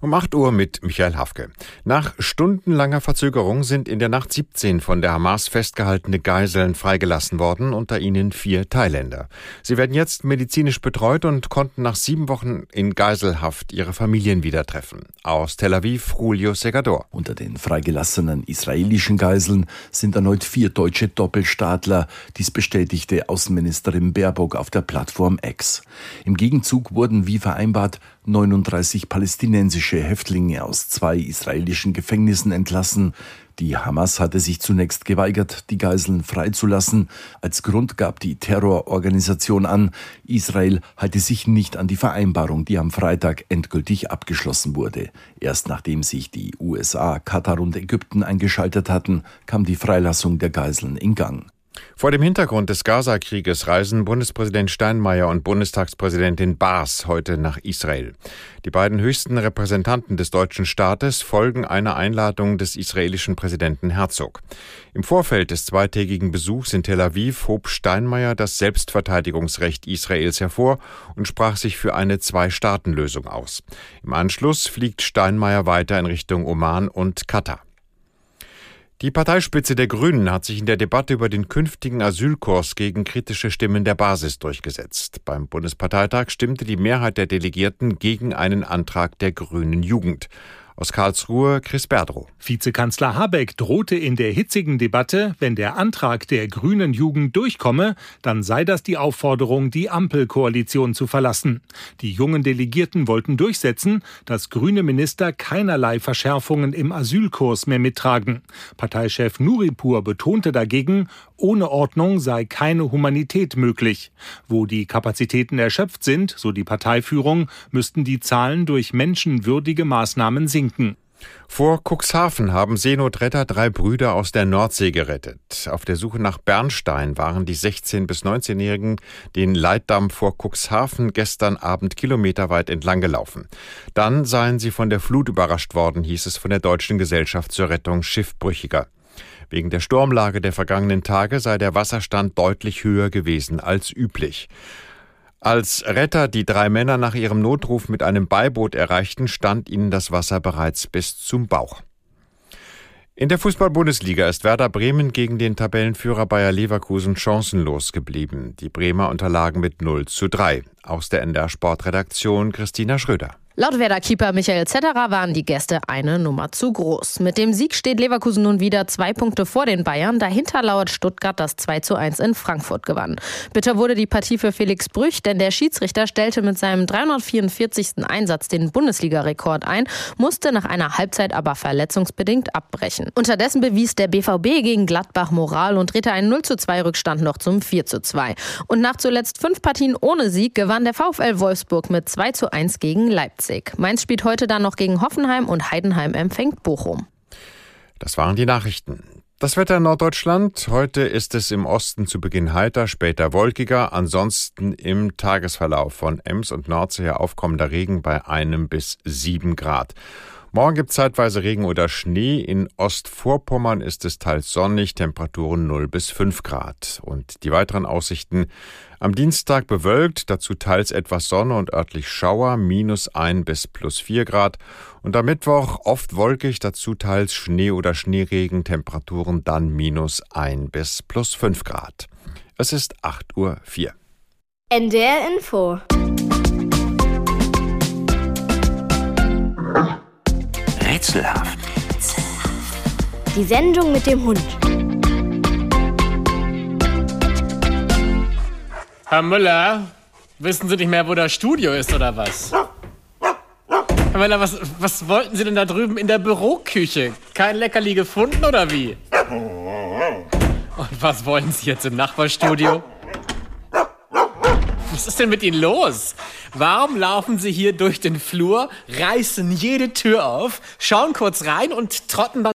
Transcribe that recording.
Um 8 Uhr mit Michael Hafke. Nach stundenlanger Verzögerung sind in der Nacht 17 von der Hamas festgehaltene Geiseln freigelassen worden, unter ihnen vier Thailänder. Sie werden jetzt medizinisch betreut und konnten nach sieben Wochen in Geiselhaft ihre Familien wieder treffen. Aus Tel Aviv, Julio Segador. Unter den freigelassenen israelischen Geiseln sind erneut vier deutsche Doppelstaatler. Dies bestätigte Außenministerin Baerbock auf der Plattform X. Im Gegenzug wurden wie vereinbart 39 palästinensische Häftlinge aus zwei israelischen Gefängnissen entlassen. Die Hamas hatte sich zunächst geweigert, die Geiseln freizulassen. Als Grund gab die Terrororganisation an, Israel halte sich nicht an die Vereinbarung, die am Freitag endgültig abgeschlossen wurde. Erst nachdem sich die USA, Katar und Ägypten eingeschaltet hatten, kam die Freilassung der Geiseln in Gang. Vor dem Hintergrund des Gaza-Krieges reisen Bundespräsident Steinmeier und Bundestagspräsidentin Baas heute nach Israel. Die beiden höchsten Repräsentanten des deutschen Staates folgen einer Einladung des israelischen Präsidenten Herzog. Im Vorfeld des zweitägigen Besuchs in Tel Aviv hob Steinmeier das Selbstverteidigungsrecht Israels hervor und sprach sich für eine Zwei-Staaten-Lösung aus. Im Anschluss fliegt Steinmeier weiter in Richtung Oman und Katar. Die Parteispitze der Grünen hat sich in der Debatte über den künftigen Asylkurs gegen kritische Stimmen der Basis durchgesetzt. Beim Bundesparteitag stimmte die Mehrheit der Delegierten gegen einen Antrag der Grünen Jugend. Aus Karlsruhe Chris Berdrow. Vizekanzler Habeck drohte in der hitzigen Debatte, wenn der Antrag der grünen Jugend durchkomme, dann sei das die Aufforderung, die Ampelkoalition zu verlassen. Die jungen Delegierten wollten durchsetzen, dass grüne Minister keinerlei Verschärfungen im Asylkurs mehr mittragen. Parteichef Nuripur betonte dagegen, ohne Ordnung sei keine Humanität möglich. Wo die Kapazitäten erschöpft sind, so die Parteiführung, müssten die Zahlen durch menschenwürdige Maßnahmen sinken sinken. Vor Cuxhaven haben Seenotretter drei Brüder aus der Nordsee gerettet. Auf der Suche nach Bernstein waren die 16- bis 19-Jährigen den Leitdamm vor Cuxhaven gestern Abend kilometerweit entlang gelaufen. Dann seien sie von der Flut überrascht worden, hieß es von der Deutschen Gesellschaft zur Rettung Schiffbrüchiger. Wegen der Sturmlage der vergangenen Tage sei der Wasserstand deutlich höher gewesen als üblich. Als Retter die drei Männer nach ihrem Notruf mit einem Beiboot erreichten, stand ihnen das Wasser bereits bis zum Bauch. In der Fußball-Bundesliga ist Werder Bremen gegen den Tabellenführer Bayer Leverkusen chancenlos geblieben. Die Bremer unterlagen mit 0 zu 3. Aus der NDR Sportredaktion Christina Schröder. Laut Werder-Keeper Michael Zetterer waren die Gäste eine Nummer zu groß. Mit dem Sieg steht Leverkusen nun wieder zwei Punkte vor den Bayern. Dahinter lauert Stuttgart, das 2 zu 1 in Frankfurt gewann. Bitter wurde die Partie für Felix Brüch, denn der Schiedsrichter stellte mit seinem 344. Einsatz den Bundesliga-Rekord ein, musste nach einer Halbzeit aber verletzungsbedingt abbrechen. Unterdessen bewies der BVB gegen Gladbach Moral und drehte einen 0 zu 2 Rückstand noch zum 4 zu 2. Und nach zuletzt fünf Partien ohne Sieg gewann der VfL Wolfsburg mit 2 zu 1 gegen Leipzig. Leipzig. Mainz spielt heute dann noch gegen Hoffenheim und Heidenheim empfängt Bochum. Das waren die Nachrichten. Das Wetter in Norddeutschland. Heute ist es im Osten zu Beginn heiter, später wolkiger. Ansonsten im Tagesverlauf von Ems und Nordsee aufkommender Regen bei einem bis sieben Grad. Morgen gibt es zeitweise Regen oder Schnee. In Ostvorpommern ist es teils sonnig, Temperaturen 0 bis 5 Grad. Und die weiteren Aussichten am Dienstag bewölkt, dazu teils etwas Sonne und örtlich Schauer, minus 1 bis plus 4 Grad. Und am Mittwoch oft wolkig, dazu teils Schnee oder Schneeregen, Temperaturen dann minus 1 bis plus 5 Grad. Es ist 8 Uhr 4. NDR Info Die Sendung mit dem Hund. Herr Müller, wissen Sie nicht mehr, wo das Studio ist oder was? Herr Müller, was, was wollten Sie denn da drüben in der Büroküche? Kein Leckerli gefunden oder wie? Und was wollen Sie jetzt im Nachbarstudio? Was ist denn mit Ihnen los? Warum laufen Sie hier durch den Flur, reißen jede Tür auf, schauen kurz rein und trotten dann